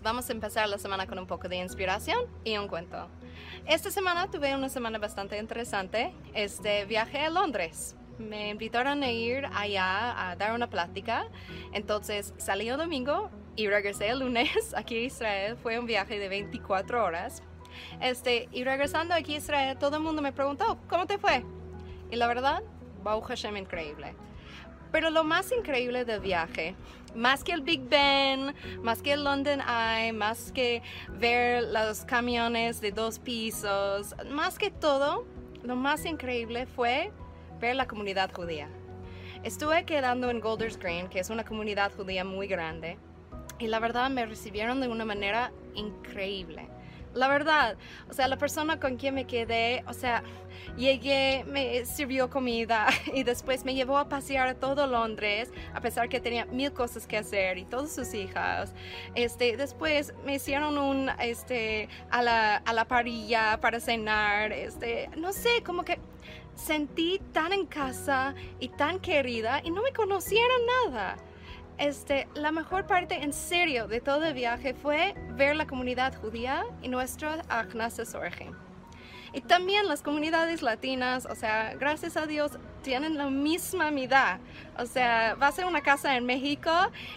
vamos a empezar la semana con un poco de inspiración y un cuento. Esta semana tuve una semana bastante interesante. Este viaje a Londres. Me invitaron a ir allá a dar una plática. Entonces salí el domingo y regresé el lunes aquí a Israel. Fue un viaje de 24 horas. Este, y regresando aquí a Israel, todo el mundo me preguntó, ¿cómo te fue? Y la verdad, Baruch increíble. Pero lo más increíble del viaje, más que el Big Ben, más que el London Eye, más que ver los camiones de dos pisos, más que todo, lo más increíble fue ver la comunidad judía. Estuve quedando en Golders Green, que es una comunidad judía muy grande, y la verdad me recibieron de una manera increíble la verdad. O sea, la persona con quien me quedé, o sea, llegué, me sirvió comida y después me llevó a pasear a todo Londres, a pesar que tenía mil cosas que hacer y todas sus hijas. Este, después me hicieron un, este, a la, a la parrilla para cenar, este, no sé, como que sentí tan en casa y tan querida y no me conocieron nada. Este, la mejor parte en serio de todo el viaje fue ver la comunidad judía y nuestro Agnases Orge. Y también las comunidades latinas, o sea, gracias a Dios, tienen la misma midá. O sea, vas a una casa en México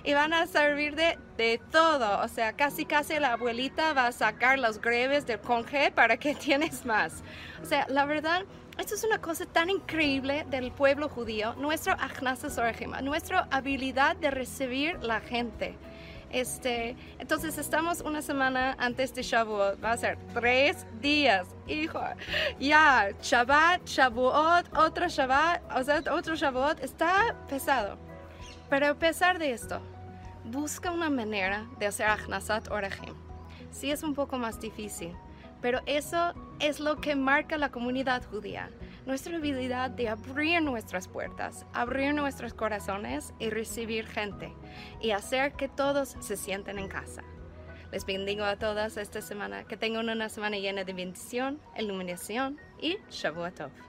y van a servir de, de todo. O sea, casi casi la abuelita va a sacar los greves del conge para que tienes más. O sea, la verdad, esto es una cosa tan increíble del pueblo judío, nuestro nuestra habilidad de recibir la gente. Este, entonces estamos una semana antes de Shavuot, va a ser tres días, hijo, ya, Shabbat, Shavuot, otro Shabbat, o sea, otro Shavuot, está pesado. Pero a pesar de esto, busca una manera de hacer Achnasat Orechim. Sí es un poco más difícil, pero eso es lo que marca la comunidad judía, nuestra habilidad de abrir nuestras puertas, abrir nuestros corazones y recibir gente y hacer que todos se sienten en casa. Les bendigo a todas esta semana, que tengan una semana llena de bendición, iluminación y Shavuot.